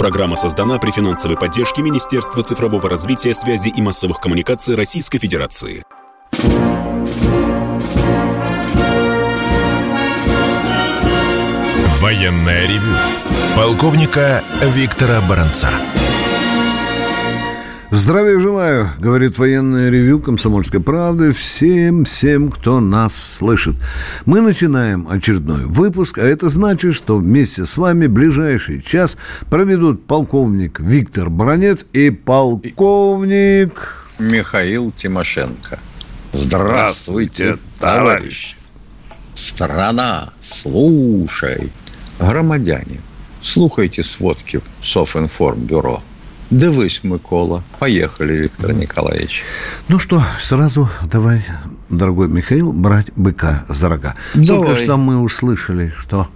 Программа создана при финансовой поддержке Министерства цифрового развития, связи и массовых коммуникаций Российской Федерации. Военная ревю. Полковника Виктора Баранца. Здравия желаю, говорит военное ревю «Комсомольской правды» всем, всем, кто нас слышит. Мы начинаем очередной выпуск, а это значит, что вместе с вами ближайший час проведут полковник Виктор Бронец и полковник... Михаил Тимошенко. Здравствуйте, товарищ! Страна, слушай! Громадяне, слухайте сводки Софинформбюро. Дивись, Микола. Поехали, Виктор Николаевич. Ну что, сразу давай, дорогой Михаил, брать быка за рога. Давай. Только что мы услышали, что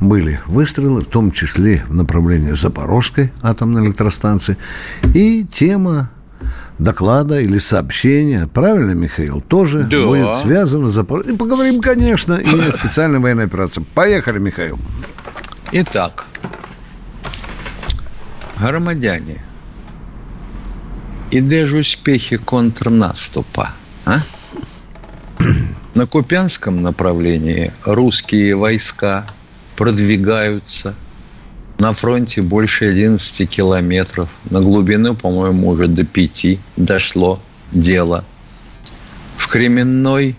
были выстрелы, в том числе в направлении Запорожской атомной электростанции. И тема доклада или сообщения, правильно, Михаил, тоже Да. будет связана с Запорожьем. И поговорим, конечно, и о специальной военной операции. Поехали, Михаил. Итак, громадяне, де ж успехи контрнаступа? А? На Купянском направлении русские войска продвигаются на фронте больше 11 километров. На глубину, по-моему, уже до 5 дошло дело. В Кременной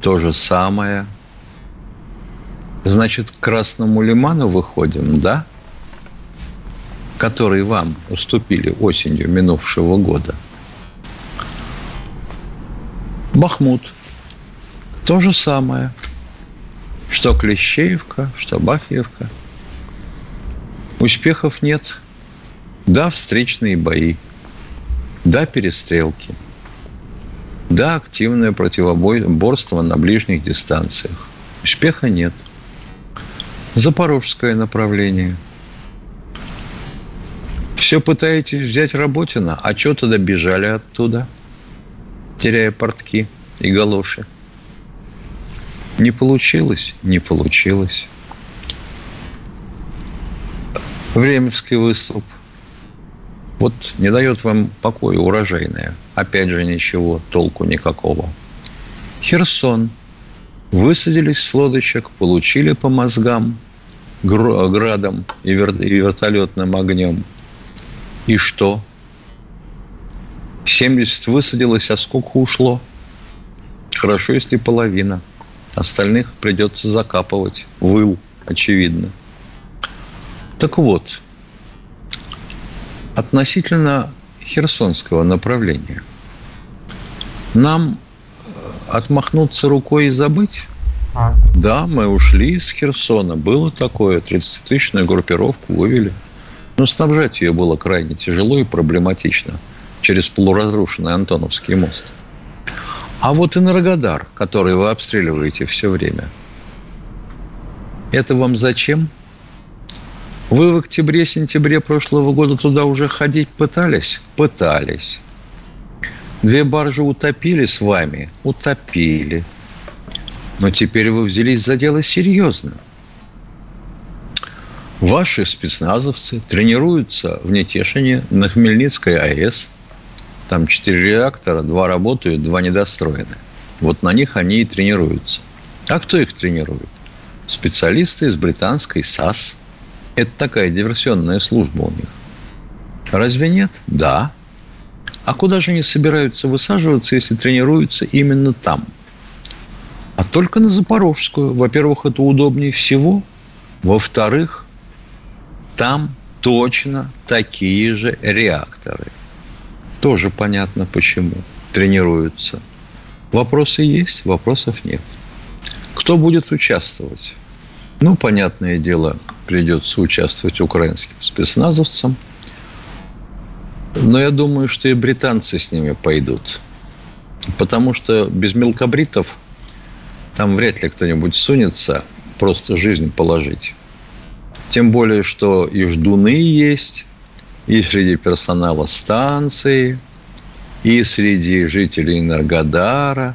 то же самое. Значит, к Красному Лиману выходим, да? Который вам уступили осенью минувшего года. Бахмут. То же самое. Что Клещеевка, что Бахьевка. Успехов нет. Да, встречные бои. Да, перестрелки. Да, активное противоборство на ближних дистанциях. Успеха нет. Запорожское направление. Все пытаетесь взять Работина, а что тогда бежали оттуда, теряя портки и галоши? Не получилось? Не получилось. Временский выступ. Вот не дает вам покоя урожайное. Опять же ничего, толку никакого. Херсон. Высадились с лодочек, получили по мозгам гр- градом и, и вертолетным огнем. И что? 70 высадилось, а сколько ушло? Хорошо, если половина. Остальных придется закапывать. Выл, очевидно. Так вот, относительно херсонского направления. Нам э, отмахнуться рукой и забыть? Да, мы ушли из Херсона. Было такое. 30-тысячную группировку вывели. Но снабжать ее было крайне тяжело и проблематично через полуразрушенный Антоновский мост. А вот Энергодар, который вы обстреливаете все время, это вам зачем? Вы в октябре-сентябре прошлого года туда уже ходить пытались? Пытались. Две баржи утопили с вами? Утопили. Но теперь вы взялись за дело серьезно. Ваши спецназовцы тренируются в Нетешине на Хмельницкой АЭС. Там четыре реактора, два работают, два недостроены. Вот на них они и тренируются. А кто их тренирует? Специалисты из британской САС. Это такая диверсионная служба у них. Разве нет? Да. А куда же они собираются высаживаться, если тренируются именно там? А только на Запорожскую. Во-первых, это удобнее всего. Во-вторых, там точно такие же реакторы. Тоже понятно, почему тренируются. Вопросы есть, вопросов нет. Кто будет участвовать? Ну, понятное дело, придется участвовать украинским спецназовцам. Но я думаю, что и британцы с ними пойдут. Потому что без мелкобритов там вряд ли кто-нибудь сунется просто жизнь положить. Тем более, что и ждуны есть, и среди персонала станции, и среди жителей Энергодара,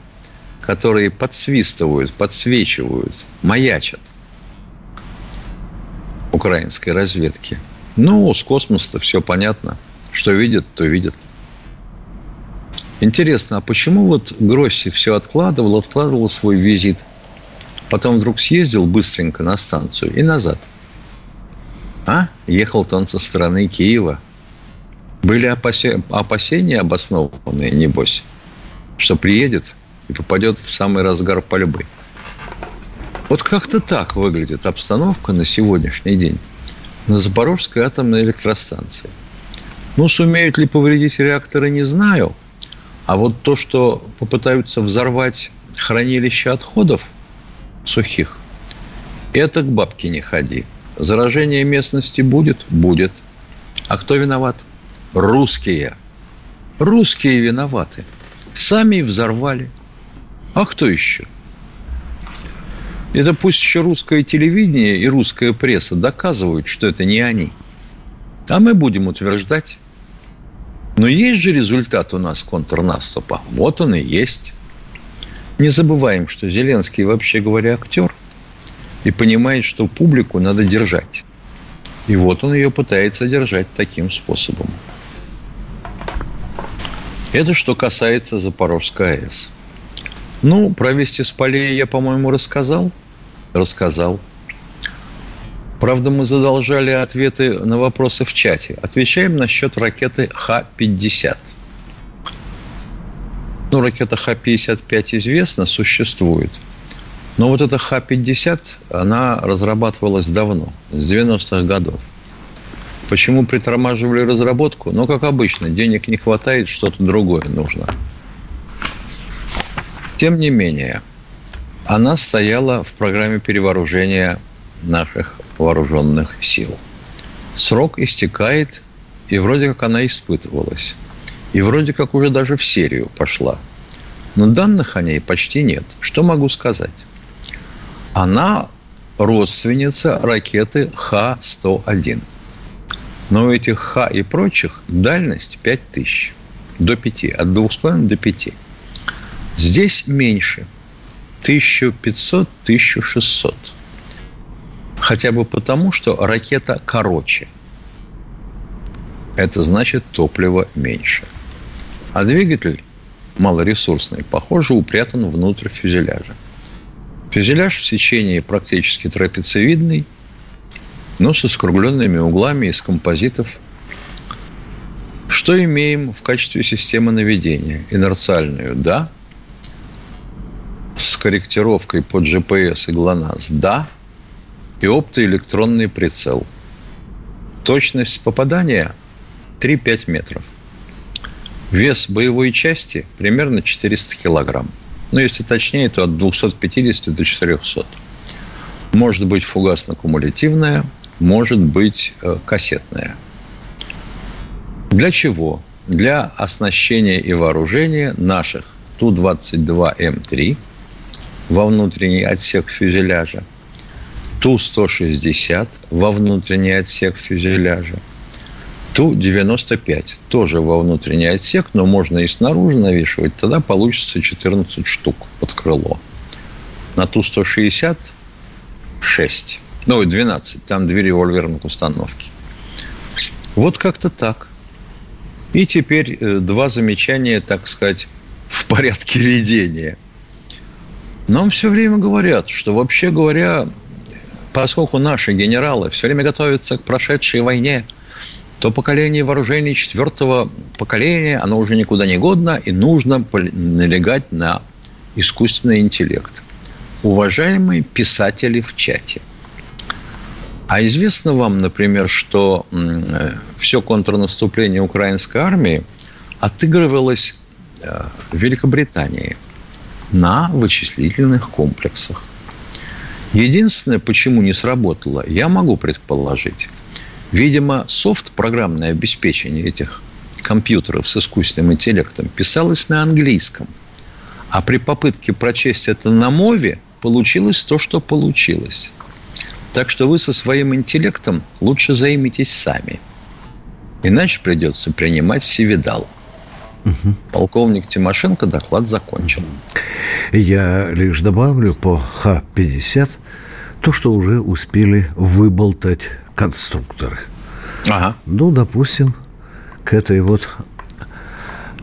которые подсвистывают, подсвечивают, маячат украинской разведки. Ну, с космоса все понятно. Что видят, то видят. Интересно, а почему вот Гросси все откладывал, откладывал свой визит, потом вдруг съездил быстренько на станцию и назад? А? Ехал-то он со стороны Киева. Были опасения обоснованные, небось, что приедет и попадет в самый разгар пальбы. Вот как-то так выглядит обстановка на сегодняшний день на Запорожской атомной электростанции. Ну, сумеют ли повредить реакторы, не знаю. А вот то, что попытаются взорвать хранилище отходов сухих, это к бабке не ходи. Заражение местности будет? Будет. А кто виноват? Русские. Русские виноваты. Сами взорвали. А кто еще? Это пусть еще русское телевидение и русская пресса доказывают, что это не они. А мы будем утверждать. Но есть же результат у нас контрнаступа. Вот он и есть. Не забываем, что Зеленский, вообще говоря, актер. И понимает, что публику надо держать. И вот он ее пытается держать таким способом. Это что касается Запорожской АЭС. Ну, про вести с полей я, по-моему, рассказал – рассказал. Правда, мы задолжали ответы на вопросы в чате. Отвечаем насчет ракеты Х-50. Ну, ракета Х-55 известна, существует. Но вот эта Х-50, она разрабатывалась давно, с 90-х годов. Почему притормаживали разработку? Ну, как обычно, денег не хватает, что-то другое нужно. Тем не менее – она стояла в программе перевооружения наших вооруженных сил. Срок истекает, и вроде как она испытывалась. И вроде как уже даже в серию пошла. Но данных о ней почти нет. Что могу сказать? Она родственница ракеты Х-101. Но у этих Х и прочих дальность 5000. До 5. От 2,5 до 5. Здесь меньше – 1500-1600. Хотя бы потому, что ракета короче. Это значит топливо меньше. А двигатель малоресурсный, похоже, упрятан внутрь фюзеляжа. Фюзеляж в сечении практически трапециевидный, но со скругленными углами из композитов. Что имеем в качестве системы наведения? Инерциальную – да, с корректировкой под GPS и ГЛОНАСС – да. И оптоэлектронный прицел. Точность попадания – 3-5 метров. Вес боевой части – примерно 400 килограмм. Ну, если точнее, то от 250 до 400. Может быть фугасно-кумулятивная, может быть э, кассетная. Для чего? Для оснащения и вооружения наших Ту-22М3 – во внутренний отсек фюзеляжа, Ту-160 во внутренний отсек фюзеляжа, Ту-95 тоже во внутренний отсек, но можно и снаружи навешивать, тогда получится 14 штук под крыло. На Ту-160 6. Ну, 12. Там две револьверных установки. Вот как-то так. И теперь э, два замечания, так сказать, в порядке ведения – нам все время говорят, что вообще говоря, поскольку наши генералы все время готовятся к прошедшей войне, то поколение вооружений четвертого поколения, оно уже никуда не годно, и нужно налегать на искусственный интеллект. Уважаемые писатели в чате, а известно вам, например, что все контрнаступление украинской армии отыгрывалось э, в Великобритании – на вычислительных комплексах. Единственное, почему не сработало, я могу предположить. Видимо, софт, программное обеспечение этих компьютеров с искусственным интеллектом писалось на английском. А при попытке прочесть это на мове получилось то, что получилось. Так что вы со своим интеллектом лучше займитесь сами. Иначе придется принимать севидал. Угу. Полковник Тимошенко доклад закончил. Я лишь добавлю по Х-50 то, что уже успели выболтать конструкторы. Ага. Ну, допустим, к этой вот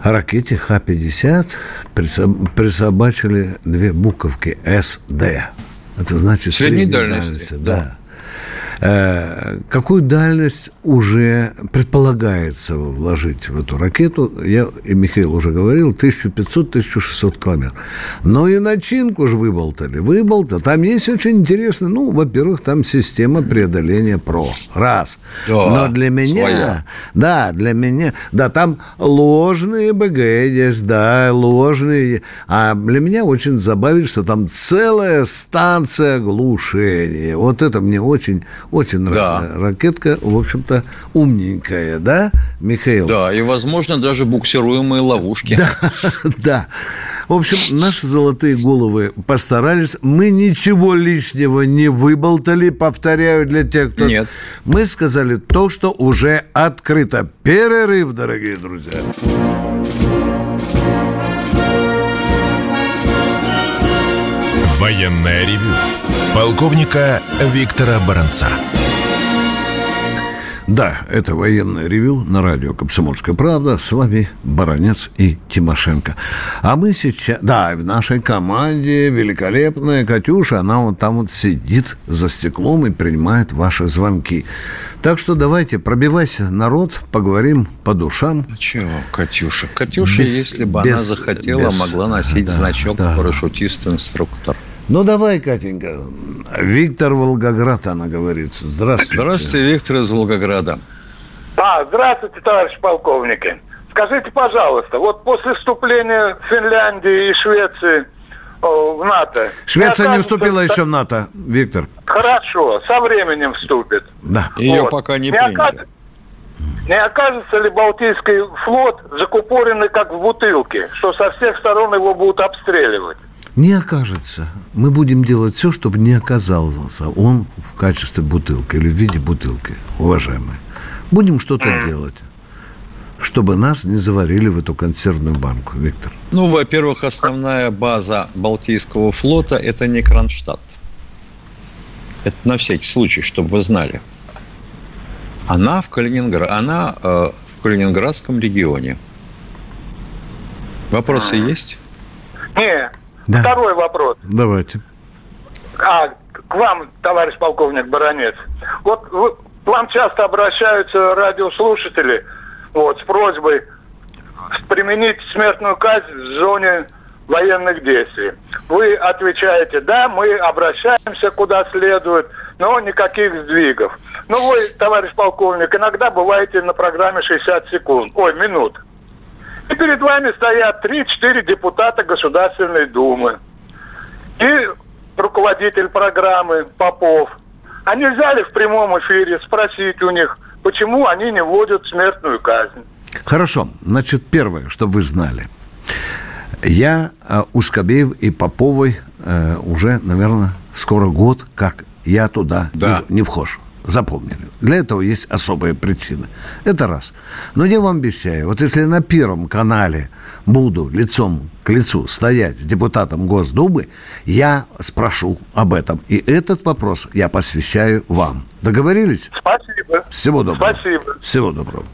ракете Х-50 присобачили две буковки СД. Это значит средней, средней дальности. дальности. Да. да. Э, какую дальность уже предполагается вложить в эту ракету? Я, и Михаил уже говорил, 1500-1600 километров. Но и начинку же выболтали. Выболтали. Там есть очень интересно, ну, во-первых, там система преодоления ПРО. Раз. Да, Но для меня, своя. да, для меня, да, там ложные БГ есть, да, ложные. А для меня очень забавит, что там целая станция глушения. Вот это мне очень, очень да. нравится. Ракетка, в общем-то, умненькая, да, Михаил? Да, и, возможно, даже буксируемые ловушки. Да, да. В общем, наши золотые головы постарались. Мы ничего лишнего не выболтали, повторяю для тех, кто... Нет. Мы сказали то, что уже открыто. Перерыв, дорогие друзья. Военная ревю. Полковника Виктора Баранца. Да, это военное ревю на радио «Комсомольская правда». С вами Баранец и Тимошенко. А мы сейчас... Да, в нашей команде великолепная Катюша. Она вот там вот сидит за стеклом и принимает ваши звонки. Так что давайте, пробивайся, народ, поговорим по душам. А чего, Катюша? Катюша, без, если бы без, она захотела, без, могла носить да, значок да. парашютист-инструктор. Ну, давай, Катенька. Виктор Волгоград, она говорит. Здравствуйте. Здравствуйте, Виктор из Волгограда. А, здравствуйте, товарищ полковники. Скажите, пожалуйста, вот после вступления Финляндии и Швеции в НАТО... Швеция не, не вступила еще в НАТО, Виктор. Хорошо, со временем вступит. Да. Ее вот. пока не, не приняли. Оказ... Не окажется ли Балтийский флот закупоренный как в бутылке, что со всех сторон его будут обстреливать? Не окажется. Мы будем делать все, чтобы не оказался он в качестве бутылки или в виде бутылки, уважаемые. Будем что-то делать чтобы нас не заварили в эту консервную банку, Виктор? Ну, во-первых, основная база Балтийского флота – это не Кронштадт. Это на всякий случай, чтобы вы знали. Она в, Калининград... Она, э, в Калининградском регионе. Вопросы есть? Нет. Да. Второй вопрос. Давайте. А, к вам, товарищ полковник Баранец. Вот вы, к вам часто обращаются радиослушатели вот, с просьбой применить смертную казнь в зоне военных действий. Вы отвечаете, да, мы обращаемся куда следует, но никаких сдвигов. Ну, вы, товарищ полковник, иногда бываете на программе 60 секунд, ой, минут. И перед вами стоят 3-4 депутата Государственной Думы. И руководитель программы Попов. А нельзя ли в прямом эфире спросить у них, почему они не вводят смертную казнь? Хорошо. Значит, первое, чтобы вы знали. Я э, у Скобеев и Поповой э, уже, наверное, скоро год, как я туда да. не, не вхож запомнили. Для этого есть особые причины. Это раз. Но я вам обещаю, вот если на Первом канале буду лицом к лицу стоять с депутатом Госдумы, я спрошу об этом. И этот вопрос я посвящаю вам. Договорились? Спасибо. Всего доброго. Спасибо. Всего доброго.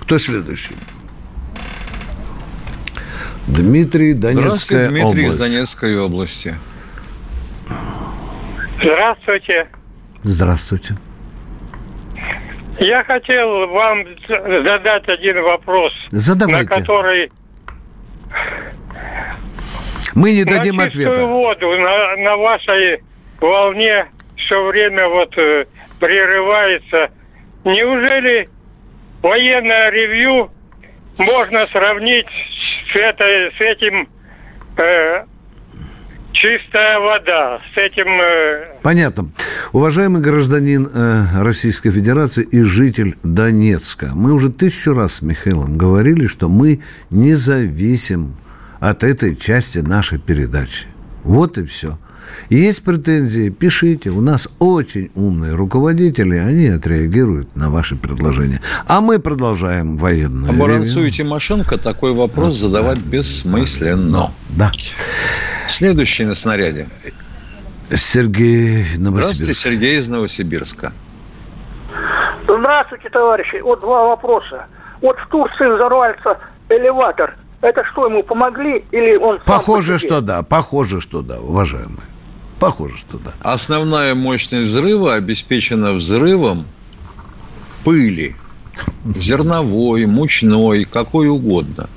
Кто следующий? Дмитрий, Донецкая Дмитрий область. из Донецкой области. Здравствуйте. Здравствуйте. Я хотел вам задать один вопрос, Задавайте. на который мы не дадим на ответа. воду на, на вашей волне все время вот э, прерывается. Неужели военное ревью можно сравнить с, этой, с этим э, чистая вода. С этим... Э... Понятно. Уважаемый гражданин э, Российской Федерации и житель Донецка, мы уже тысячу раз с Михаилом говорили, что мы не зависим от этой части нашей передачи. Вот и все. Есть претензии, пишите. У нас очень умные руководители, они отреагируют на ваши предложения. А мы продолжаем военную. Оборонцу и Тимошенко такой вопрос вот, задавать да, бессмысленно. Да. Следующий на снаряде. Сергей Новосибирск. Здравствуйте, Сергей из Новосибирска. Здравствуйте. Товарищи. Вот два вопроса. Вот в Турции взорвался элеватор. Это что, ему помогли или он Похоже, что да. Похоже, что да, уважаемые. Похоже, что да. Основная мощность взрыва обеспечена взрывом пыли. Зерновой, мучной, какой угодно.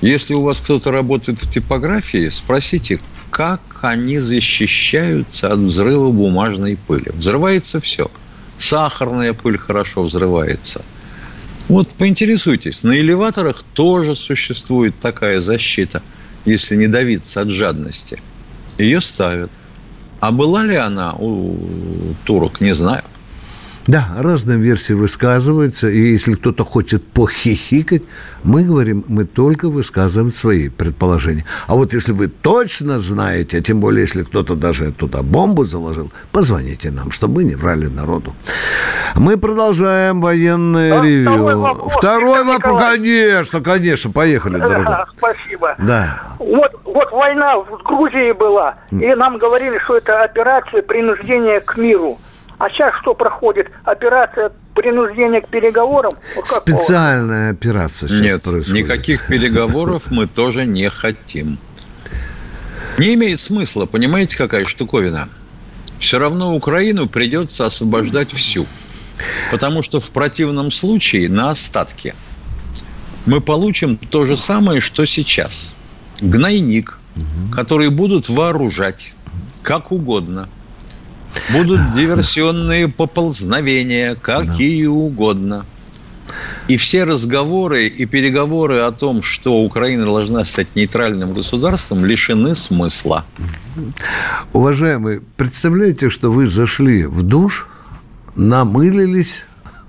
Если у вас кто-то работает в типографии, спросите, как они защищаются от взрыва бумажной пыли. Взрывается все. Сахарная пыль хорошо взрывается. Вот поинтересуйтесь, на элеваторах тоже существует такая защита, если не давиться от жадности. Ее ставят. А была ли она у турок, не знаю. Да, разные версии высказываются, и если кто-то хочет похихикать, мы говорим, мы только высказываем свои предположения. А вот если вы точно знаете, а тем более, если кто-то даже туда бомбу заложил, позвоните нам, чтобы мы не врали народу. Мы продолжаем военное а, ревью. Второй вопрос, второй вопрос конечно, конечно, поехали, дорогой. Спасибо. Да. Вот, вот война в Грузии была, и нам говорили, что это операция принуждения к миру. А сейчас что проходит? Операция принуждения к переговорам? Вот Специальная операция сейчас Нет, происходит. никаких переговоров мы тоже не хотим. Не имеет смысла, понимаете, какая штуковина? Все равно Украину придется освобождать всю. Потому что в противном случае на остатке мы получим то же самое, что сейчас. Гнойник, который будут вооружать как угодно – Будут диверсионные поползновения, какие да. угодно. И все разговоры и переговоры о том, что Украина должна стать нейтральным государством, лишены смысла. Уважаемые, представляете, что вы зашли в душ, намылились,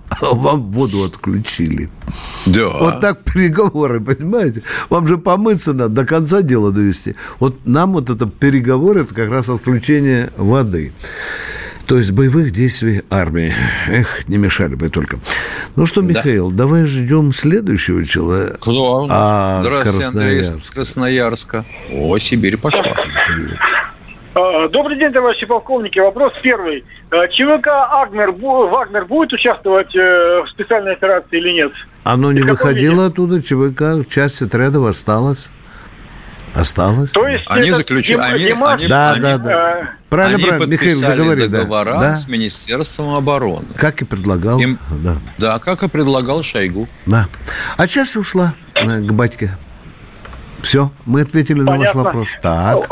а вам воду отключили. Да. Вот так переговоры, понимаете? Вам же помыться надо, до конца дела довести. Вот нам вот это переговоры, это как раз отключение воды. То есть боевых действий армии. Эх, не мешали бы только. Ну что, Михаил, да. давай ждем следующего человека. Кто? А, Здравствуйте, Андрей из Красноярска. О, Сибирь пошла. Привет. А, добрый день, товарищи полковники. Вопрос первый. А, ЧВК Агнер, Вагнер будет участвовать э, в специальной операции или нет? Оно не выходило оттуда, ЧВК, часть отрядов осталась. Осталось? То есть они заключили, они, они, да, они, да, да. Правильно, они правильно. Михаил, договори, договора да. с Министерством обороны. Как и предлагал. Им, да. да, как и предлагал Шойгу. Да. А часть ушла э, к батьке. Все, мы ответили Понятно. на ваш вопрос. Так.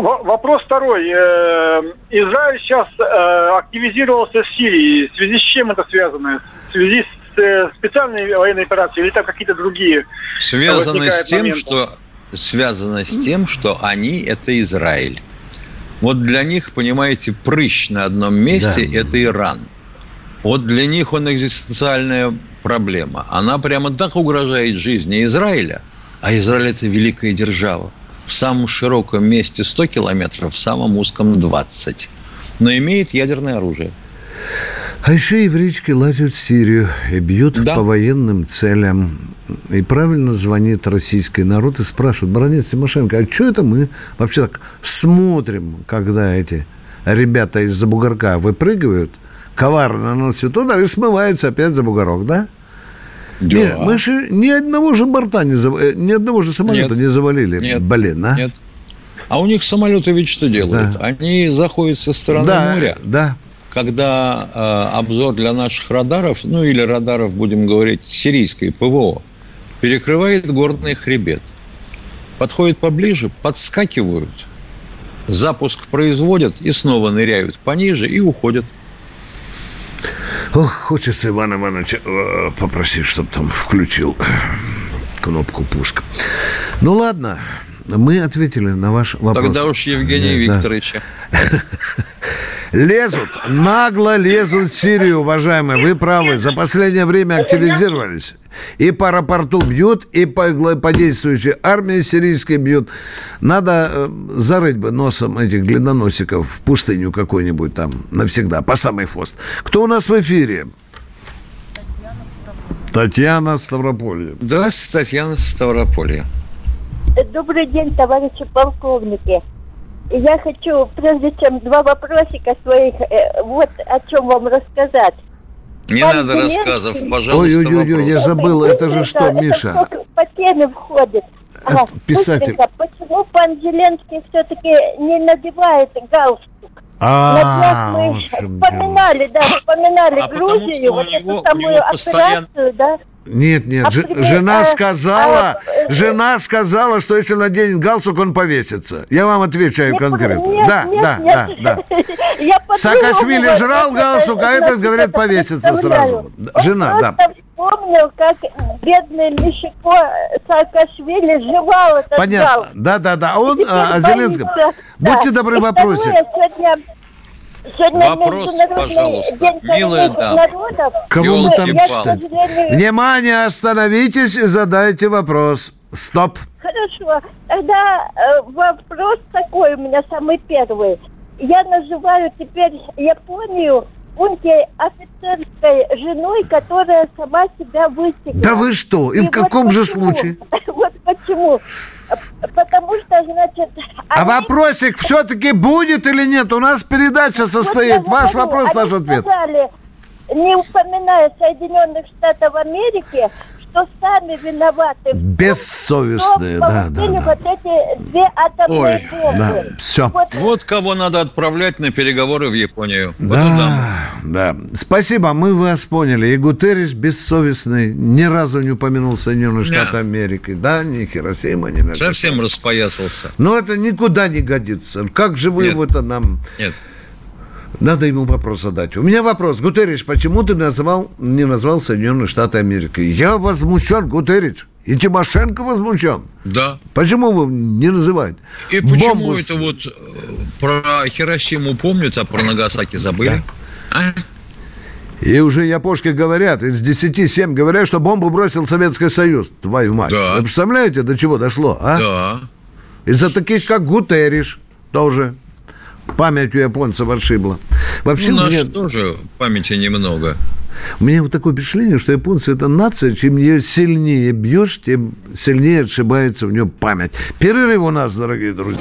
Вопрос второй. Э, Израиль сейчас э, активизировался в Сирии. В связи с чем это связано? В связи с специальной военной операцией или там какие-то другие? Связано с тем, моменты? что связано с тем, что они – это Израиль. Вот для них, понимаете, прыщ на одном месте да. – это Иран. Вот для них он экзистенциальная проблема. Она прямо так угрожает жизни Израиля, а Израиль – это великая держава. В самом широком месте 100 километров, в самом узком 20. Но имеет ядерное оружие. А еще еврейчики лазят в Сирию и бьют да. по военным целям. И правильно звонит российский народ и спрашивает, Баранец Тимошенко, а что это мы вообще так смотрим, когда эти ребята из-за бугорка выпрыгивают, коварно наносят удар и смываются опять за бугорок, да? Да. Нет, мы же ни одного же борта не зав... Э, ни одного же самолета нет, не завалили. Нет, Блин, а? Нет. А у них самолеты ведь что делают? Да. Они заходят со стороны да, моря. Да когда э, обзор для наших радаров, ну или радаров, будем говорить, сирийской ПВО, перекрывает горный хребет. Подходят поближе, подскакивают, запуск производят и снова ныряют пониже и уходят. Ох, хочется Ивана Ивановича э, попросить, чтобы там включил кнопку пуска. Ну ладно, мы ответили на ваш вопрос. Тогда уж Евгения да. Викторовича. Лезут, нагло лезут в Сирию, уважаемые. Вы правы. За последнее время активизировались. И по аэропорту бьют, и по, по действующей армии сирийской бьют. Надо э, зарыть бы носом этих длинноносиков в пустыню какой-нибудь там навсегда, по самый хвост. Кто у нас в эфире? Татьяна Ставрополье. Здравствуйте, Татьяна Ставрополье. Добрый день, товарищи полковники. Я хочу, прежде чем два вопросика своих, э, вот о чем вам рассказать. Не Пан надо Зеленский- рассказов, пожалуйста, Ой-ой-ой, я вопрос. забыл, это же что, Это Миша? по теме входит. Это А, писатель. быстренько, почему пан Зеленский все-таки не надевает галстук? А, мы вспоминали, да, вспоминали А Грузию, вот эту самую операцию, да. Нет, нет, А при- жена а, сказала, а, э, жена сказала, что если наденет галстук, он повесится. Я вам отвечаю Не конкретно. да, нет, да, нет, да, нет. да. Я по-другому Саакашвили жрал галстук, а это этот, говорит, это повесится сразу. Жена, да. вспомнил, как бедный Мишико Саакашвили жевал этот Понятно. Да, да, да. А он, Теперь а, о Зеленском. Будьте Да. добры, И вопросик. второе, Сегодня, сегодня Вопрос, пожалуйста. Милая дама. Кого мы там сожалению, Внимание, остановитесь и задайте вопрос. Стоп. Хорошо. Тогда э, вопрос такой у меня самый первый. Я называю теперь Японию пункте офицерской женой, которая сама себя высекла. Да вы что? И в вот каком же почему? случае? Вот почему. Потому что, значит... А они- вопросик все-таки будет или нет? У нас передача вот состоит. Ваш говорю, вопрос, наш ответ. сказали, не упоминая Соединенных Штатов Америки, что сами виноваты. том, Бессовестные, да, да, да. вот эти две атомные Ой, бомбы. Да, все. Вот Вот кого надо отправлять на переговоры в Японию. Вот эту даму. Да, да. Спасибо, мы вас поняли. И Гутерриш бессовестный, ни разу не упомянул Соединенные Не. Штаты Америки. Да, ни Хиросима, ни Нагасаки. Совсем распоясался. Но это никуда не годится. Как же вы Нет. это нам... Нет. Надо ему вопрос задать. У меня вопрос. Гутеррич, почему ты назвал, не назвал Соединенные Штаты Америки? Я возмущен, Гутеррич. И Тимошенко возмущен. Да. Почему вы не называете? И почему Бомбу это вот э, про Хиросиму помнят, а про Нагасаки забыли? А? И уже япошки говорят, из 10 7 говорят, что бомбу бросил Советский Союз. Твою мать. Да. Вы представляете, до чего дошло, а? Да. Из-за таких, как Гутерриш, тоже. Память у японцев отшибла. Вообще, у наш меня, тоже памяти немного. у меня вот такое впечатление, что японцы это нация, чем ее сильнее бьешь, тем сильнее отшибается у нее память. Перерыв у нас, дорогие друзья.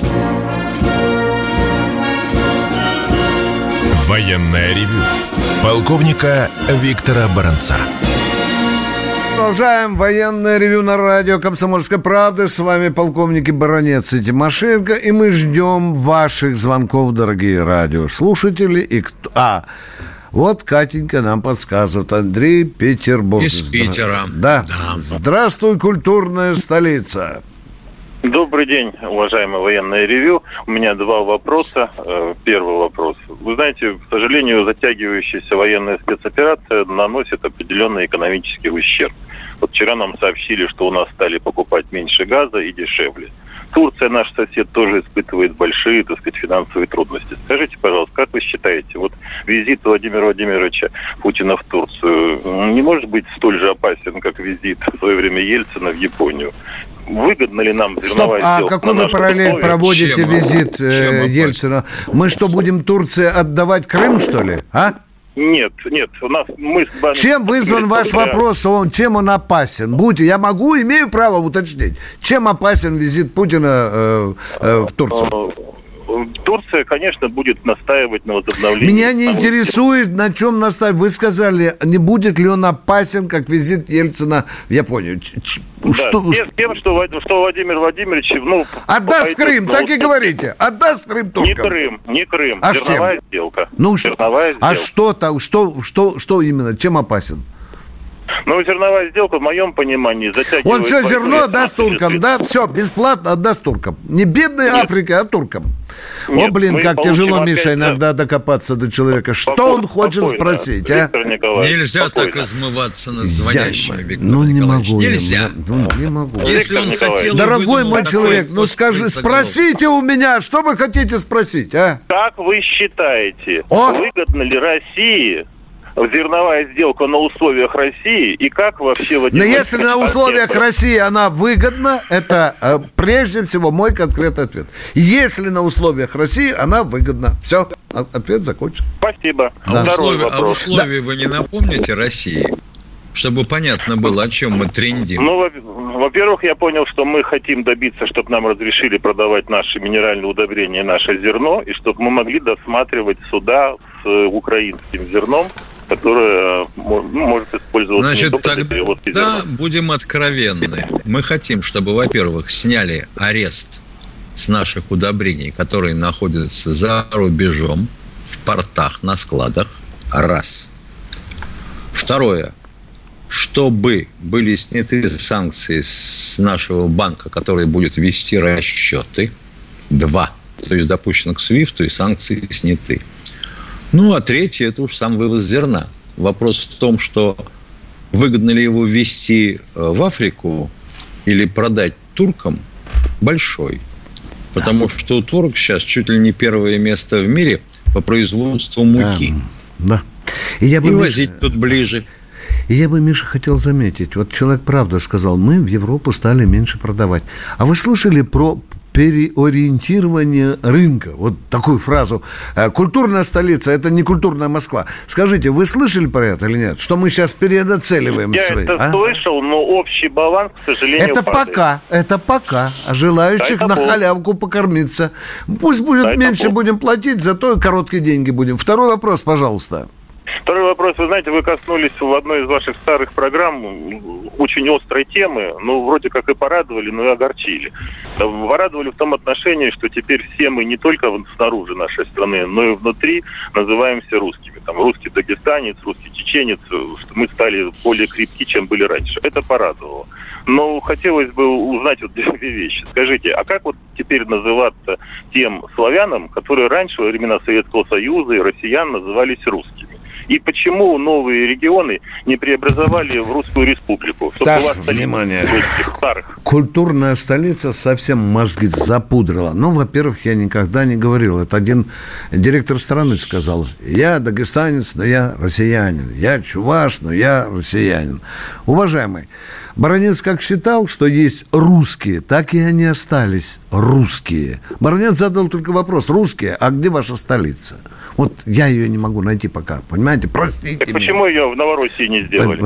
Военное ревю полковника Виктора Баранца. Продолжаем военное ревю на радио «Комсомольская правда». С вами полковники Баронец и Тимошенко. И мы ждем ваших звонков, дорогие радиослушатели. И кто... А, вот Катенька нам подсказывает. Андрей Петербург. Из Питера. Да. Да. Здравствуй, культурная столица. Добрый день, уважаемый военное ревю. У меня два вопроса. Э, Первый вопрос. Вы знаете, к сожалению, затягивающаяся военная спецоперация наносит определенный экономический ущерб. Вот вчера нам сообщили, что у нас стали покупать меньше газа и дешевле. Турция, наш сосед, тоже испытывает большие, так сказать, финансовые трудности. Скажите, пожалуйста, как вы считаете, вот визит Владимира Владимировича Путина в Турцию не может быть столь же опасен, как визит в свое время Ельцина в Японию? Выгодно ли нам Стоп, а какой вы параллель проводите Чем? визит Чем э, опасен? Ельцина? Мы что, будем Турции отдавать Крым, что ли? А? Нет, нет, у нас мы с вами... Чем вызван ваш Благодаря- вопрос? Он, чем он опасен? Будьте, я могу, имею право уточнить. Чем опасен визит Путина э, э, в Турцию? Турция, конечно, будет настаивать на возобновлении... Меня не интересует, на чем наставить. Вы сказали, не будет ли он опасен, как визит Ельцина в Японию. Да, Что, тем, тем, что, что Владимир Владимирович... Ну, Отдаст Крым, так и говорите. Отдаст Крым Не туркам. Крым, не Крым. А Зерновая чем? сделка. Ну что? Зерновая А сделка. что там? Что, что, что именно? Чем опасен? Ну, зерновая сделка, в моем понимании, затягивает... Он все зерно отдаст туркам, да? Все, бесплатно отдаст туркам. Не бедной Африке, а туркам. О, Нет, блин, мы как тяжело, опять, Миша, да. иногда докопаться до человека. Что Спокойно, он хочет спокойно, спросить, а? Нельзя так спокойно. измываться над Я- звонящими, Виктор ну, не Николаевич. могу. я, Нельзя. ну, не могу. Если он хотел... Дорогой мой человек, ну скажи, спросите у меня, что вы хотите спросить, а? Как вы считаете, О! выгодно ли России зерновая сделка на условиях России и как вообще... Но Владимир если на условиях отец- России она выгодна, это э, прежде всего мой конкретный ответ. Если на условиях России она выгодна. Все, ответ закончен. Спасибо. А, Второй условия, а условия вы не напомните России? Чтобы понятно было, о чем мы трендим. Ну, во- во-первых, я понял, что мы хотим добиться, чтобы нам разрешили продавать наши минеральные удобрения, наше зерно, и чтобы мы могли досматривать суда с э, украинским зерном которая э, мо- может использоваться не Значит, только для тогда перевозки зерна. будем откровенны. Мы хотим, чтобы, во-первых, сняли арест с наших удобрений, которые находятся за рубежом, в портах, на складах. Раз. Второе. Чтобы были сняты санкции с нашего банка, который будет вести расчеты. Два. То есть допущено к СВИФТу и санкции сняты. Ну, а третье – это уж сам вывоз зерна. Вопрос в том, что выгодно ли его ввести э, в Африку или продать туркам, большой. Потому что у турок сейчас чуть ли не первое место в мире по производству муки. Да. И я бы, И Миша, возить тут ближе. и я бы, Миша, хотел заметить. Вот человек правда сказал, мы в Европу стали меньше продавать. А вы слышали про переориентирование рынка? Вот такую фразу. Э, Культурная столица – это не культурная Москва. Скажите, вы слышали про это или нет? Что мы сейчас передоцеливаем Я свои? это а? слышал, но общий баланс, к сожалению, Это падает. пока, это пока. А желающих Дай на бог. халявку покормиться. Пусть будет Дай меньше бог. будем платить, зато короткие деньги будем. Второй вопрос, пожалуйста. Второй вопрос. Вы знаете, вы коснулись в одной из ваших старых программ очень острой темы. Ну, вроде как и порадовали, но и огорчили. Порадовали в том отношении, что теперь все мы не только снаружи нашей страны, но и внутри называемся русскими. Там русский дагестанец, русский чеченец, мы стали более крепки, чем были раньше. Это порадовало. Но хотелось бы узнать вот две вещи. Скажите, а как вот теперь называться тем славянам, которые раньше, во времена Советского Союза и россиян назывались русскими? И почему новые регионы не преобразовали в Русскую Республику? Чтобы Так, внимание. старых. Культурная столица совсем мозги запудрила. Ну, во-первых, я никогда не говорил. Это один директор страны сказал. Я дагестанец, но я россиянин. Я чуваш, но я россиянин. Уважаемый, Баранец как считал, что есть русские, так и они остались русские. Баранец задал только вопрос. Русские, а где ваша столица? Вот я ее не могу найти пока. Понимаете? Простите Так меня. почему ее в Новороссии не сделали?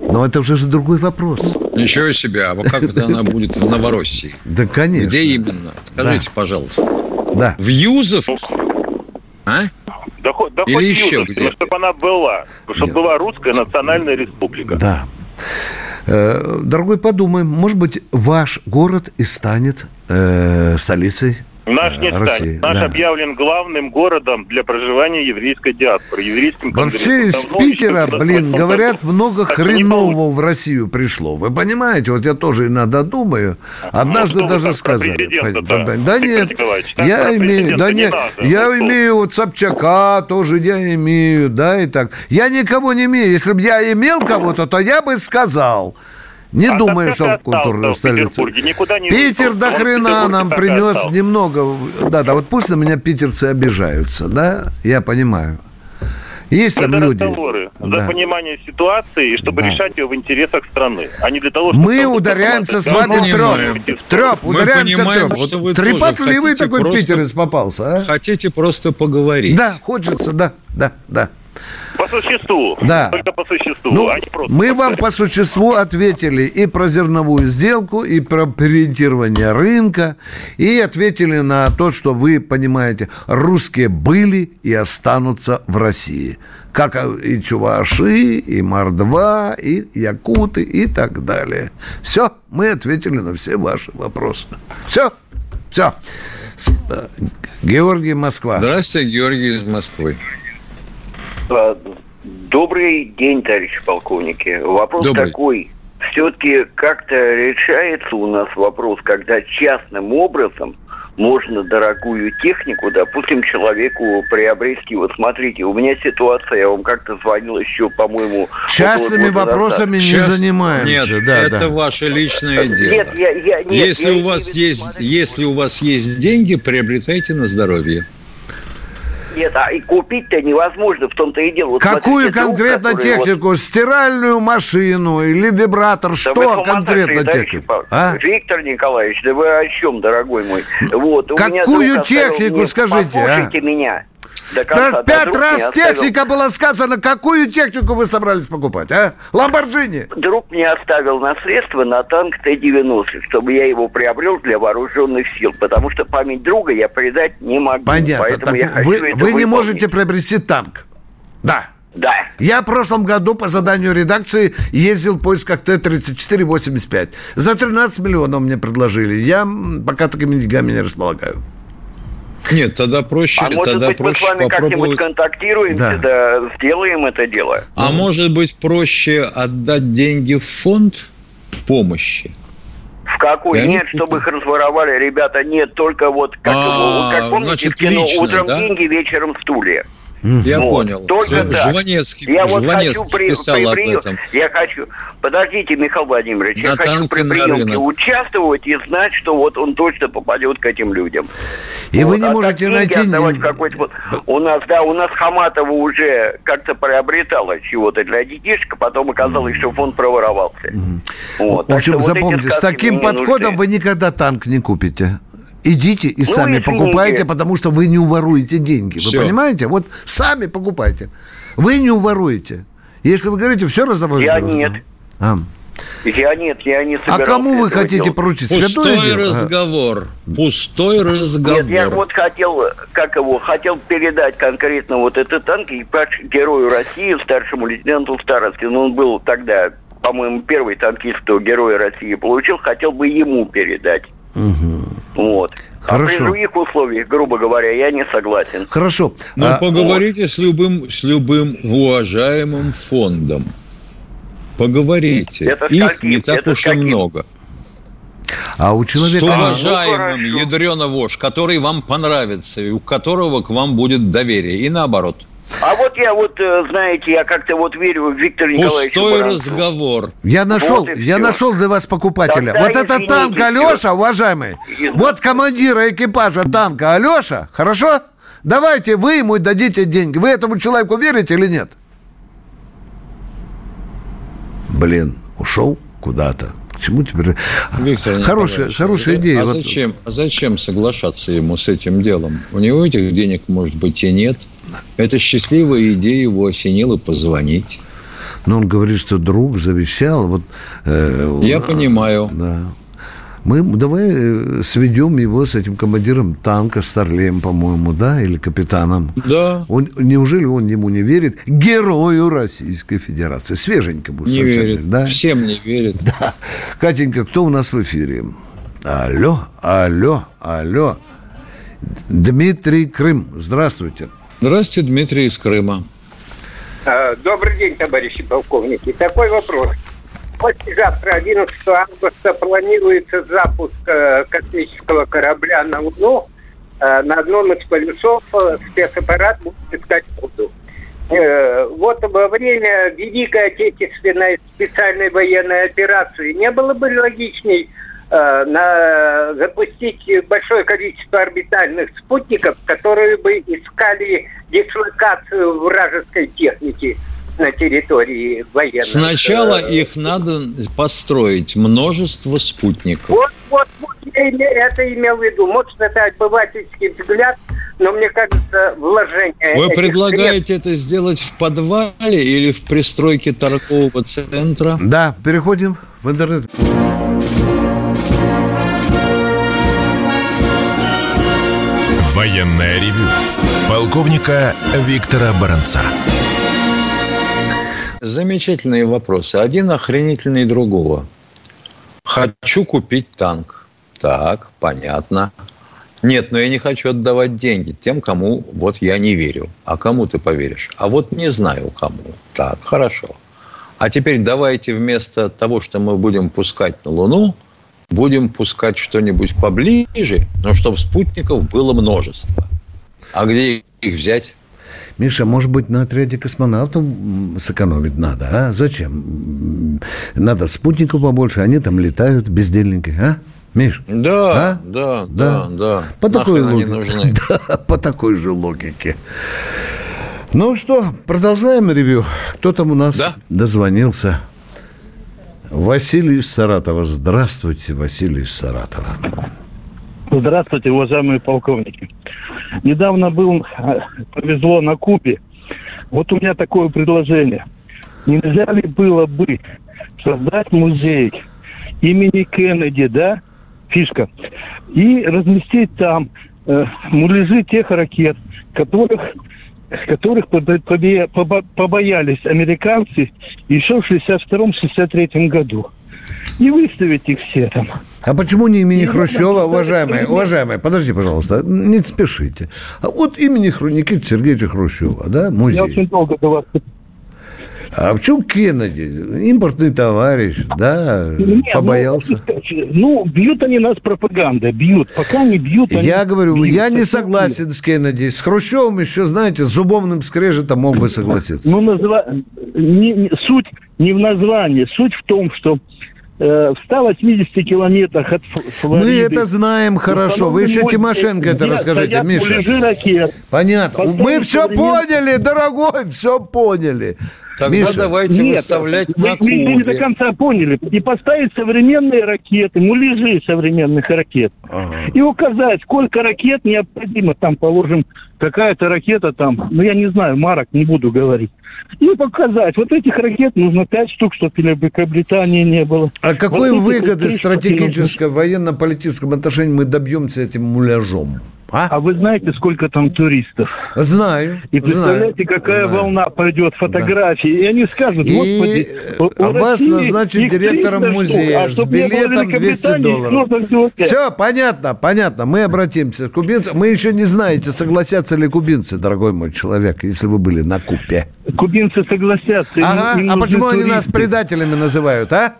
Но это уже же другой вопрос. Ничего себе, а вот как это она будет в Новороссии? Да, конечно. Где именно? Скажите, пожалуйста. Да. В Юзов? А? Да, хоть- да Или хоть еще Юзовский, где-то. но чтобы она была. Чтобы Нет. была русская национальная республика. Да. Э, Дорогой, подумаем, может быть, ваш город и станет э, столицей Наш не э, станет. России. Наш Да. объявлен главным городом для проживания еврейской диаспоры. Еврейским Вообще из Питера, блин, 28 говорят, много Так не хренового в Россию пришло. Вы понимаете, вот я тоже иногда думаю. Однажды Ну, что вы даже сказали. Да, да, Виктор нет, я имею, да не нет, надо. я Ну, что? имею вот Собчака тоже я имею, да, и так. Я никого не имею. Если бы я имел кого-то, то я бы сказал. Не А что в культурной столице. Не Питер до хрена нам принес остался. немного. Да, да, вот пусть на меня питерцы обижаются, да, я понимаю. Есть там Это люди. разговоры за Да. понимание ситуации, и чтобы Да. решать ее в интересах страны, а не для того, чтобы... Мы ударяемся с вами в понимаем. треп. В треп, Мы ударяемся понимаем, в треп. что вы Трепотливый такой просто- питерец попался, а? Хотите просто поговорить? Да, хочется, да, да, да. По существу. Да. Только по существу, Ну, а не просто... мы вам по существу ответили и про зерновую сделку, и про ориентирование рынка, и ответили на то, что вы понимаете, русские были и останутся в России. Как и чуваши, и мордва, и якуты, и так далее. Все, мы ответили на все ваши вопросы. Все, все. Георгий Москва. Здравствуйте, Георгий из Москвы. Добрый день, товарищи полковники. Вопрос Добрый. такой. Все-таки как-то решается у нас вопрос, когда частным образом можно дорогую технику, допустим, человеку приобрести. Вот смотрите, у меня ситуация, я вам как-то звонил еще, по-моему... Частными года назад. вопросами не занимаемся. Нет, да, это да. ваше личное дело. Нет, я, я, нет, если я у вас есть, смотрите, если у вас есть деньги, приобретайте на здоровье. Нет, а и купить-то невозможно, в том-то и дело. Вот Какую смотрите, друг, конкретно который вот- технику? Стиральную машину или вибратор? Да Что конкретно технику? А? Виктор Николаевич, да вы о чем, дорогой мой? Вот, Какую друг оставил технику, мне- скажите, а? Послушайте меня. До конца, Да пять раз мне оставил- техника была сказана. Какую технику вы собрались покупать, а? Ламборджини. Друг мне оставил наследство на танк Т-90, чтобы я его приобрел для вооруженных сил, потому что память друга я предать не могу. Понятно. Поэтому Так я хочу вы, это вы не можете приобрести танк. Да. Да. Я в прошлом году по заданию редакции ездил в поисках Т-34-85. За 13 миллионов мне предложили. Я пока такими деньгами не располагаю. Нет, тогда проще, А может тогда быть, мы с проще вами как-нибудь попробовать. контактируемся, да. сделаем это дело. А может быть проще отдать деньги в фонд помощи? В какой? Я не нет, чтобы их разворовали, ребята, нет, только вот, как, А, как помните, значит, в кино лично, «Утром да? деньги, вечером стулья». Я Вот, понял. Только Ж- так. Жванецкий, я вот Жванецкий хочу при, писал при об прием- этом. Я хочу... Подождите, Михаил Владимирович, я На хочу танки при приемке участвовать и знать, что вот он точно попадет к этим людям. И вы Вот, не а можете найти... какой-то У нас, да, у нас Хаматова уже как-то приобретала чего-то для детишек, а потом оказалось, что фонд проворовался. Вот, В так общем, что вот запомните, с таким подходом нужны. вы никогда танк не купите. Идите и Ну, сами извините. покупайте, потому что вы не уворуете деньги. Вы Всё. понимаете? Вот сами покупайте. Вы не уворуете. Если вы говорите, все раздавать. Я должно». нет. А. Я нет, я не А собирался кому вы хотите делать. поручить? Святое Пустой? А. разговор. Пустой разговор. Нет, я вот хотел, как его, хотел передать конкретно вот этот танк экипаж герою России, старшему лейтенанту Старостину. Он был тогда, по-моему, первый танкист, кто Героя России получил, хотел бы ему передать. Вот. А Хорошо. при других условиях, грубо говоря, я не согласен. Хорошо. Ну, А, поговорите с любым, с любым уважаемым фондом. Поговорите. Это Их каким? не так Это уж и много. а у С человека... уважаемым хорошо. ядрена который вам понравится, и у которого к вам будет доверие. И наоборот. А вот я вот, э, знаете, я как-то вот верю в Виктора Николаевича Пустой Баранцева. разговор. Я нашел, Вот я всё. нашел для вас покупателя. Тогда вот этот танк. Алеша, уважаемый, Извините. вот командира экипажа танка Алеша, хорошо? Давайте вы ему дадите деньги. Вы этому человеку верите или нет? Блин, ушел куда-то. К чему теперь? Виктор хорошая, хорошая а идея. Вот- зачем, а зачем соглашаться ему с этим делом? У него этих денег, может быть, и нет. Это счастливая идея его осенила позвонить. Но он говорит, что друг завещал. Вот, э, Я понимаю. Да. Мы давай э, сведем его с этим командиром танка Старлеем, по-моему, да, или капитаном. Да, Он, неужели он ему не верит? Герою Российской Федерации. Свеженькому не совсем, верит. Да? Всем не верит. Катенька, кто у нас в эфире? Алло, алло, алло. Дмитрий Крым, здравствуйте. Здравствуйте, Дмитрий из Крыма. А, Добрый день, товарищи полковники. Такой вопрос. Послезавтра, 11 августа, планируется запуск э, космического корабля на Луну. Э, на одном из полюсов э, спецаппарат будет искать воду. Вот во время Великой Отечественной специальной военной операции не было бы логичней на, запустить большое количество орбитальных спутников, которые бы искали дислокацию вражеской техники на территории военной. Сначала Э, их надо построить множество спутников. Вот, вот, вот я это имел в виду. Может, это обывательский взгляд, но мне кажется, вложение... Вы предлагаете это сделать в подвале или в пристройке торгового центра? Да, переходим в интернет. Военное ревю полковника Виктора Баранца. Замечательные вопросы. Один охренительный другого. Хочу купить танк. Так, понятно. Нет, но я не хочу отдавать деньги тем, кому вот я не верю. А кому ты поверишь? А вот не знаю кому. Так, хорошо. А теперь давайте вместо того, что мы будем пускать на Луну, будем пускать что-нибудь поближе, но чтобы спутников было множество. А где их взять? Миша, может быть, на отряде космонавтов сэкономить надо, а? Зачем? Надо спутников побольше, они там летают, бездельники, а? Миш? Да, А? да, Да. да, да. По такой Нахрен они логике. нужны. Да, по такой же логике. Ну что, продолжаем ревью. Кто там у нас Да. дозвонился? Василий из Саратова. Здравствуйте, Василий из Саратова. Здравствуйте, уважаемые полковники. Недавно был, э, повезло на Кубе. Вот у меня такое предложение. Нельзя ли было бы создать музей имени Кеннеди, да, фишка, и разместить там э, муляжи тех ракет, которых которых побоялись американцы еще в 62-63 году. И выставить их все там. А почему не имени И Хрущева, надо уважаемые, сказать, уважаемые, подожди, пожалуйста, не спешите. А вот имени Хру- Никиты Сергеевича Хрущева, да, Я музей. очень долго до вас А в чем Кеннеди? Импортный товарищ, да, Не, побоялся. Ну, ну, бьют они нас пропагандой, бьют. Пока не бьют, они Я говорю, бьют. я не согласен с Кеннеди. С Хрущевым еще, знаете, с зубовным скрежетом мог бы согласиться. Ну, назва... не- не- суть не в названии, суть в том, что в 180 километрах от Флориды... Мы это знаем хорошо. Вы еще Тимошенко это расскажите, Миша. ракет. Понятно. Поставить Мы все современный- поняли, дорогой, все поняли. Тогда Миша, давайте Нет, выставлять вы, на вы не до Кубе. конца поняли. И поставить современные ракеты, муляжи современных ракет. И указать, сколько ракет необходимо. Там, положим, какая-то ракета там, ну, я не знаю, марок не буду говорить. И показать, вот этих ракет нужно пять штук, чтобы Великобритании не было. А какой Вот выгоды стратегической военно-политическом отношении мы добьемся этим муляжом? А? А вы знаете, сколько там туристов? Знаю. И представляете, знаю, какая знаю. волна пойдет фотографий. И они скажут, И, господи, у- у вас России назначат их 300 директором штук, музея а с билетом 200 Великобритании, долларов. Все, понятно, понятно. Мы обратимся к кубинцам. Мы еще не знаете, согласятся ли кубинцы, дорогой мой человек, если вы были на Купе. Кубинцы согласятся. им- Ага, им а нужны почему они нас туристы. предателями называют, а?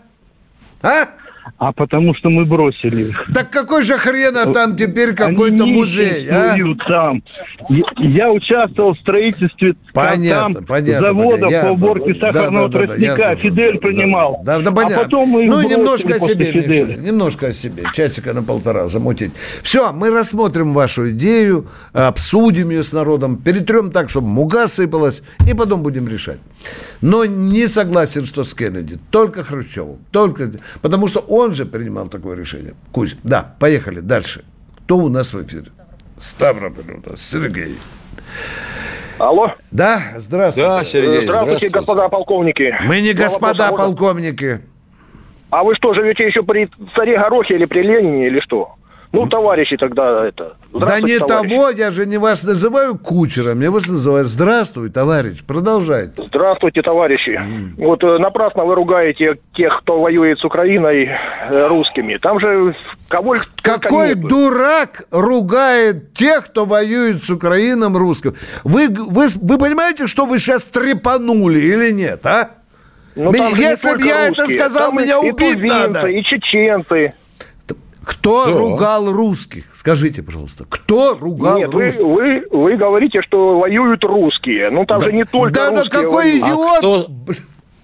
А? А потому что мы бросили их. Так какой же хрена там теперь какой-то музей, а? там. Я, я участвовал в строительстве Понятно, там понятно. завода понятно. Я- по уборке да, сахарного да, да, да, тростника. я- Фидель да, принимал. Да, да, а понятно. потом мы Ну, немножко о себе, Фиделя. Миша, немножко о себе. Часика на полтора замутить. Все, мы рассмотрим вашу идею, обсудим ее с народом, перетрем так, чтобы мука сыпалась, и потом будем решать. Но не согласен, что с Кеннеди. Только Хрущевым. Только... Потому что он же принимал такое решение. Кузь, да, поехали дальше. Кто у нас в эфире? Ставрополь у нас, Сергей. Алло. Да, здравствуйте. Да, Сергей, Здравствуйте, здравствуйте. господа полковники. Мы не Два господа полковники. А вы что, живете еще при царе Горохе или при Ленине, или что? Ну, товарищи тогда это. Да не товарищи. того, я же не вас называю кучером, я вас называю здравствуй, товарищ, продолжайте. Здравствуйте, товарищи. Вот э, напрасно вы ругаете тех, кто воюет с Украиной э, русскими. Там же кого Какой нету. дурак ругает тех, кто воюет с Украином русским? Вы, вы, вы понимаете, что вы сейчас трепанули или нет, а? Ну, Если бы я это русские. сказал, Там и- меня и убить тувинцы, надо. И чеченцы. Кто Да. ругал русских? Скажите, пожалуйста, кто ругал Нет, вы, русских? вы, вы говорите, что воюют русские. Ну, там же не только да, да русские какой воюют. идиот! кто-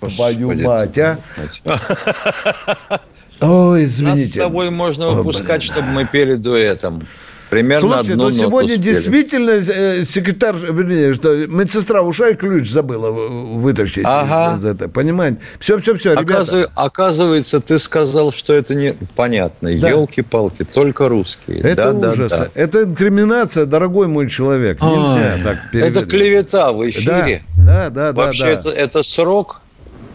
Твою Господи, мать, а? Ой, Ой, Нас с извините. тобой можно выпускать, чтобы мы пели дуэтом. Примерно Слушайте, одну ну ноту сегодня спели. действительно э, секретарь, вернее, что медсестра ушла и ключ забыла вытащить. Ага. из это, понимаете? Все, все, все, ребята. Оказы- Оказывается, ты сказал, что это не понятно. Да. Елки-палки, только русские. Это да, ужас. Да, да. Это инкриминация, дорогой мой человек. Нельзя так это переводить. клевета в Да, эфире. да, да, да. Вообще да. Это, это срок,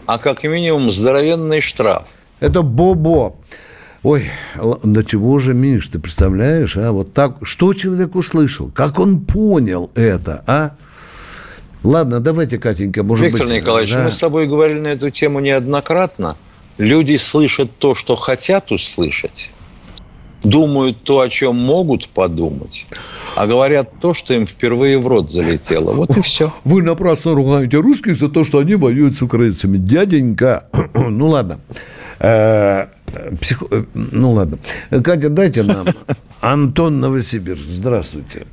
а как минимум здоровенный штраф. Это бобо. Ой, до чего же, Миш, ты представляешь, а? Вот так, что человек услышал? Как он понял это, а? Ладно, давайте, Катенька, может Виктор быть... Николаевич, да. мы с тобой говорили на эту тему неоднократно. Люди слышат то, что хотят услышать, думают то, о чем могут подумать, а говорят то, что им впервые в рот залетело. Вот и все. Вы напрасно ругаете русских за то, что они воюют с украинцами. Дяденька, ну ладно. Психо- э, Ну ладно. Катя, дайте нам. Антон Новосибирск. Здравствуйте.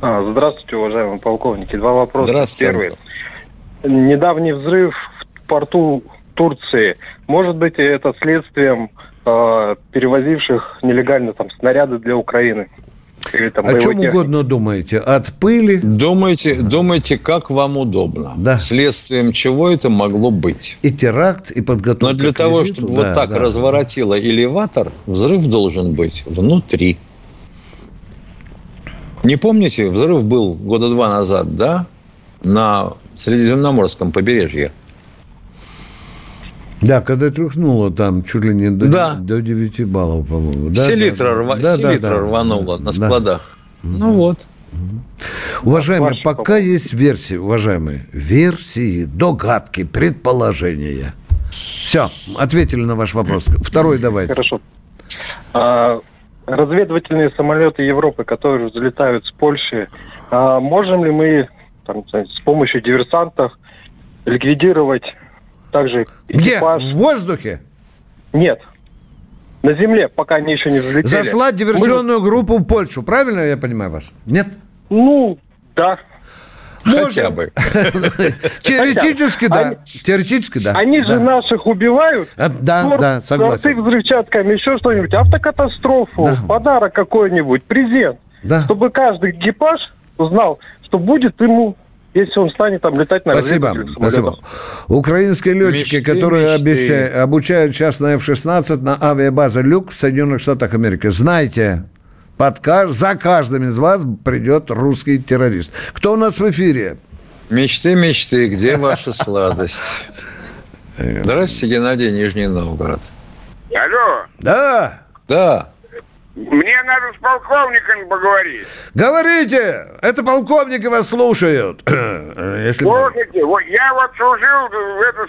А, здравствуйте, уважаемые полковники. Два вопроса. Здравствуйте, Первый. Недавний взрыв в порту Турции. Может быть, это следствием э, перевозивших нелегально там снаряды для Украины? Или там О чем техники? угодно думаете. От пыли. Думайте, думайте, как вам удобно. Да. Следствием чего это могло быть. И теракт, и подготовка Но для к того, визиту. чтобы Да, вот так да. разворотило элеватор, взрыв должен быть внутри. Не помните, взрыв был года два назад, да? На Средиземноморском побережье. Да, когда тряхнуло там чуть ли не до, Да. до 9 баллов, по-моему. Да, Все да, литра, да. рва- Да, да, селитра да. рвануло на Да. складах. Ну вот. Уважаемые, пока есть версии, уважаемые, версии, догадки, предположения. Все, ответили на ваш вопрос. Второй давайте. Хорошо. А, разведывательные самолеты Европы, которые взлетают с Польши, а можем ли мы там, с помощью диверсантов ликвидировать также экипаж? Где? В воздухе? Нет. На земле, пока они еще не взлетели. Заслать диверсионную Мы... группу в Польшу, правильно я понимаю вас? Нет? Ну, да. Хотя бы. Теоретически, да. Теоретически, да. Они же наших убивают. А, да, да, согласен. взрывчатками, еще что-нибудь. Автокатастрофу, подарок какой-нибудь, презент. Да. Чтобы каждый экипаж узнал, что будет ему если он станет там летать на Спасибо, спасибо. Украинские летчики, мечты, которые мечты. обучают сейчас на F-16 на авиабазе «Люк» в Соединенных Штатах Америки. Знайте, под, за каждым из вас придет русский террорист. Кто у нас в эфире? Мечты, мечты, где ваша сладость? Здравствуйте, Геннадий, Нижний Новгород. Алло. Да. Да. Мне надо с полковником поговорить. Говорите! Это полковники вас слушают. Если Слушайте, вот я вот служил в, это,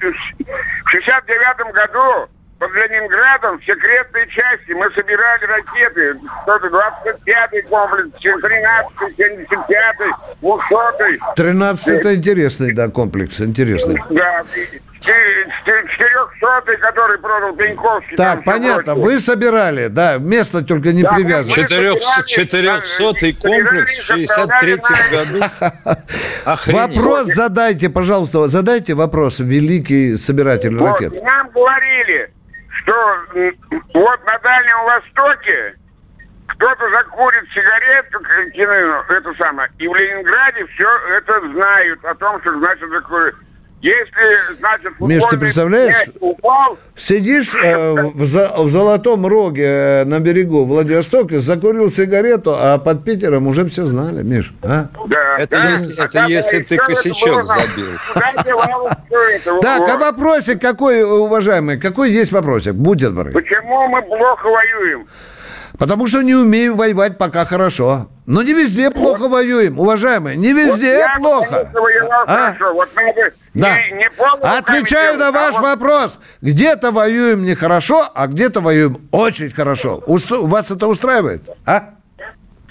в 69 году под Ленинградом в секретной части мы собирали ракеты. Кто-то 25-й комплекс, 13-й, 75-й, 200-й. 13 это интересный, да, комплекс, интересный. Да, 400-й, который продал Пеньковский. Так, понятно, вы собирали, да, место только не да, привязано. 400-й комплекс в 63-м году. Вопрос задайте, пожалуйста, задайте вопрос, великий собиратель вот, ракет. Нам говорили, что вот на Дальнем Востоке кто-то закурит сигарету, это самое, и в Ленинграде все это знают о том, что значит закурить. Если, значит, Миш, ты представляешь? Упал, Сидишь э, в, за, в Золотом Роге э, на берегу Владивостока, закурил сигарету, а под Питером уже все знали, Миш. А? Да, это да, если, это да, если ты косячок забил. Так, а вопросик какой, уважаемый, какой есть вопросик? Будь добры. Почему мы плохо воюем? Потому что не умеем воевать пока хорошо. Но не везде плохо воюем, уважаемые. Не везде вот плохо. А? Хорошо. Вот надо да. не, не Отвечаю на ваш а вопрос. Где-то воюем нехорошо, а где-то воюем очень хорошо. Устро... Вас это устраивает? А?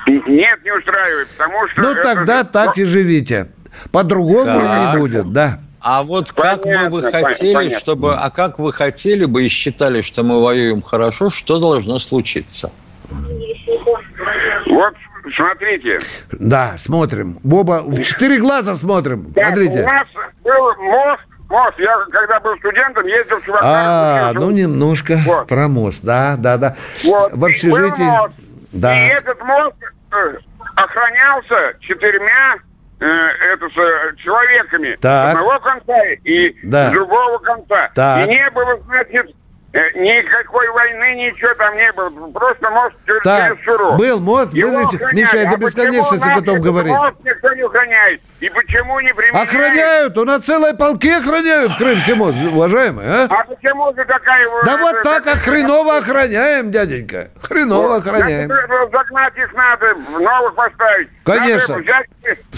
Нет, не устраивает, потому что... Ну, тогда же... так и живите. По-другому не будет, да. А вот понятно, как бы вы хотели, понятно. чтобы... А как вы хотели бы и считали, что мы воюем хорошо, что должно случиться? Вот смотрите. Да, смотрим. Боба, в четыре глаза смотрим. Да, Смотрите. У нас был мост, мост. Я когда был студентом, ездил в Чебоксары. А, ну немножко вот. про мост. Да, да, да. Вот. В общежитии. мост. Да. И этот мост э, охранялся четырьмя э, это, с, человеками. Так. С одного конца и да. с другого конца. Так. И не было, значит, Э, никакой войны, ничего там не было. Просто мост через так, Суров. был мост, Его был... охраняют. Миша, это а бесконечности потом говорит. мост никто не охраняет? И почему не применяют? Охраняют, у нас целые полки охраняют Крымский мост, уважаемые, а? А почему же такая... Да вот так, а хреново охраняем, дяденька. Хреново вот. охраняем. Загнать их надо, новых поставить. Конечно. Надо взять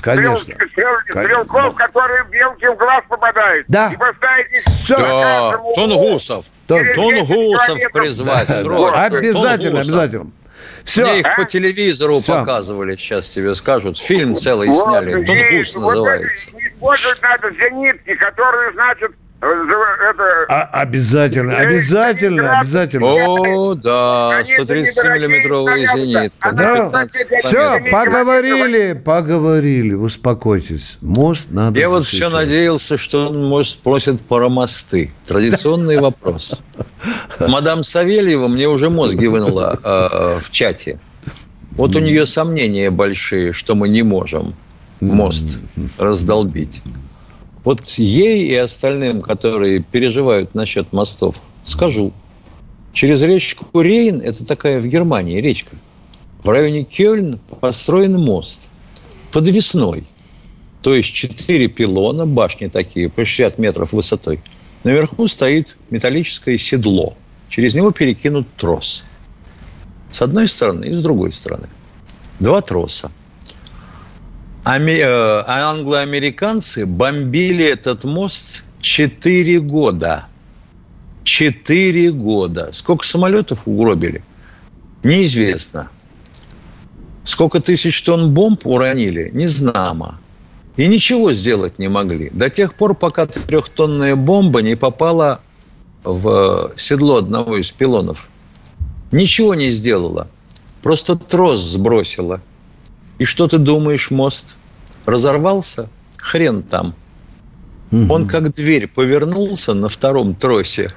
Конечно. Стрел, стрел, стрелков, которые белки в глаз попадают. Да. И поставить их... Все. Да. Тунгусов. Тунгусов призвать. Да, обязательно, обязательно. Все. Мне их а? по телевизору Все. показывали, сейчас тебе скажут. Фильм целый вот, сняли. Тунгус называется. Вот использовать надо зенитки, которые, значит, это... А, обязательно, обязательно, обязательно. О, да, 130-миллиметровые зенитка. Да. Все, поговорили, поговорили, успокойтесь. Мост надо Я вот все надеялся, что он, может, спросит про мосты. Традиционный вопрос. Мадам Савельева мне уже мозги вынула э, в чате. Вот у нее сомнения большие, что мы не можем мост раздолбить. Вот ей и остальным, которые переживают насчет мостов, скажу. Через речку Рейн, это такая в Германии речка, в районе Кёльн построен мост подвесной. То есть четыре пилона, башни такие, по 60 метров высотой. Наверху стоит металлическое седло. Через него перекинут трос. С одной стороны и с другой стороны. Два троса. Э, англоамериканцы бомбили этот мост 4 года. 4 года. Сколько самолетов угробили? Неизвестно. Сколько тысяч тонн бомб уронили? Не знамо. И ничего сделать не могли. До тех пор, пока трехтонная бомба не попала в седло одного из пилонов. Ничего не сделала. Просто трос сбросила. И что ты думаешь, мост? Разорвался? Хрен там. Он как дверь повернулся на втором тросе.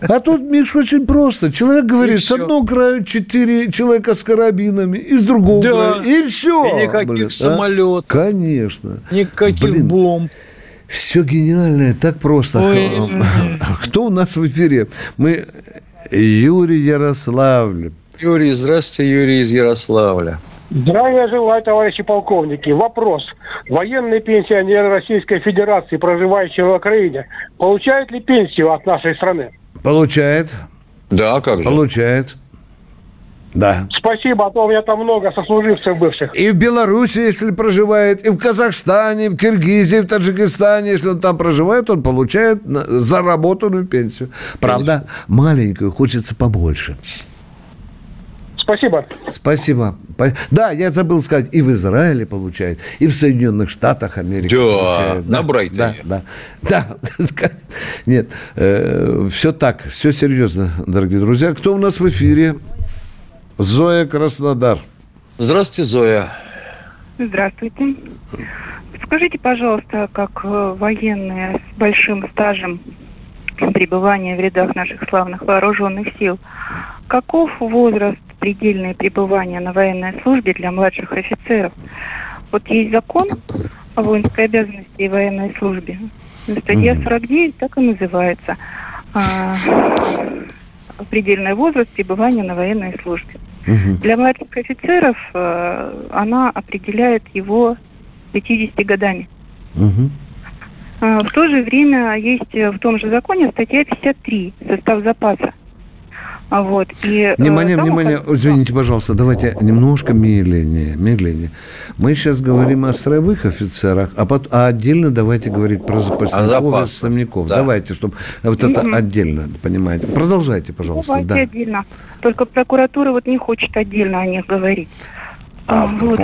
А тут, Миш, очень просто. Человек говорит, И с одного края четыре человека с карабинами, и с другого Да. края, и все. И никаких самолетов. Конечно. Никаких Блин. бомб. Все гениальное, так просто. Ой. Кто у нас в эфире? Мы Юрий Ярославль. Юрий, здравствуйте, Юрий из Ярославля. Здравия желаю, товарищи полковники. Вопрос. Военные пенсионеры Российской Федерации, проживающие в Украине, получают ли пенсию от нашей страны? Получает. Да, как же? Получает. Да. Спасибо, а то у меня там много сослуживцев бывших. И в Беларуси, если проживает, и в Казахстане, и в Киргизии, и в Таджикистане, если он там проживает, он получает заработанную пенсию. Правда, маленькую, хочется побольше. Спасибо. Спасибо. Да, я забыл сказать, и в Израиле получает, и в Соединенных Штатах Америки Да, получает. на Брайтоне. Да, да. да. Нет, все так, все серьезно, дорогие друзья. Кто у нас в эфире? Зоя Краснодар. Здравствуйте, Зоя. Здравствуйте. Скажите, пожалуйста, как э, военные с большим стажем пребывания в рядах наших славных вооруженных сил, каков возраст предельное пребывания на военной службе для младших офицеров? Вот есть закон о воинской обязанности и военной службе. Статья 49 так и называется. А, предельный возраст пребывания на военной службе. Для младших офицеров э, она определяет его 50 годами. А, В то же время есть в том же законе статья 53 «Состав запаса». А Вот, и, э, Внимание, там внимание, извините, пожалуйста, давайте немножко медленнее, медленнее. Мы сейчас говорим о строевых офицерах, а, пот- а отдельно давайте говорить про запасников отставников. да. Давайте, чтобы вот это Мгм. отдельно, понимаете. Продолжайте, пожалуйста. Давайте Да. отдельно. Только прокуратура вот не хочет отдельно о них говорить. А, вот.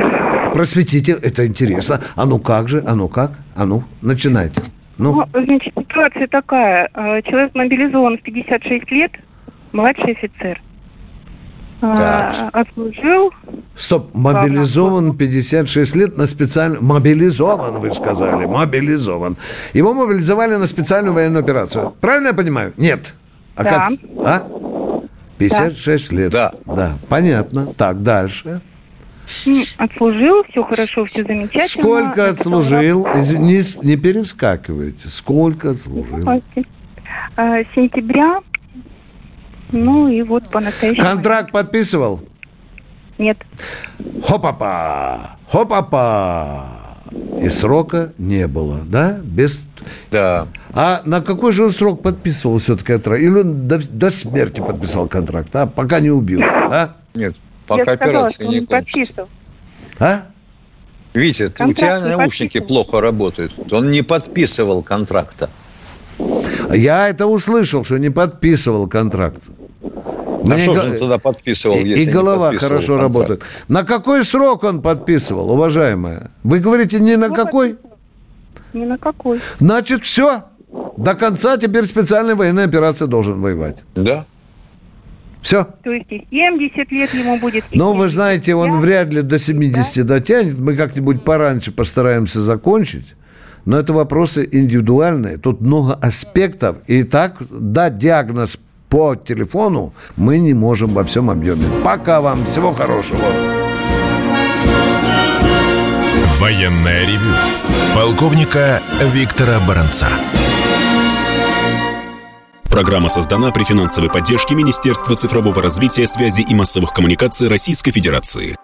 Просветите, это интересно. А ну как же, а ну как? А ну, начинайте. Ну, Ну, значит, ситуация такая. Э, Человек мобилизован в 56 лет, младший офицер. А, Так. Отслужил стоп, мобилизован 56 лет на специальную... Мобилизован, вы сказали, мобилизован. Его мобилизовали на специальную военную операцию. Правильно я понимаю? Нет. А Да. как? А? 56 лет. Да. Да, понятно. Так, дальше. Отслужил, все хорошо, все замечательно. Сколько отслужил? Не, с- не перескакивайте. Сколько отслужил? А, Сентября. Ну и вот по настоящему. Контракт подписывал? Нет. Хопа-па! Хопа-па! И срока не было, да? Без... Да. А на какой же он срок подписывал все-таки контракт? Или он до, до смерти подписал контракт, а? Пока не убил, а? Нет, Я пока сказала, операция не не кончится. подписывал. А? Витя, ты- у Контракт тебя наушники плохо работают. Он не подписывал контракта. Я это услышал, что не подписывал контракт. На что же он тогда подписывал, И, если и не голова хорошо контракт? работает. На какой срок он подписывал, уважаемая? Вы говорите, не на какой? Ни на какой. Значит, все. До конца теперь специальная военная операция должен воевать. Да. Все. То есть и 70 лет ему будет. Но вы знаете, он вряд ли до 70 дотянет. Мы как-нибудь пораньше постараемся закончить. Но это вопросы индивидуальные. Тут много аспектов. И так дать диагноз по телефону мы не можем во всем объеме. Пока вам. Всего хорошего. Военное ревю полковника Виктора Баранца. Программа создана при финансовой поддержке Министерства цифрового развития, связи и массовых коммуникаций Российской Федерации.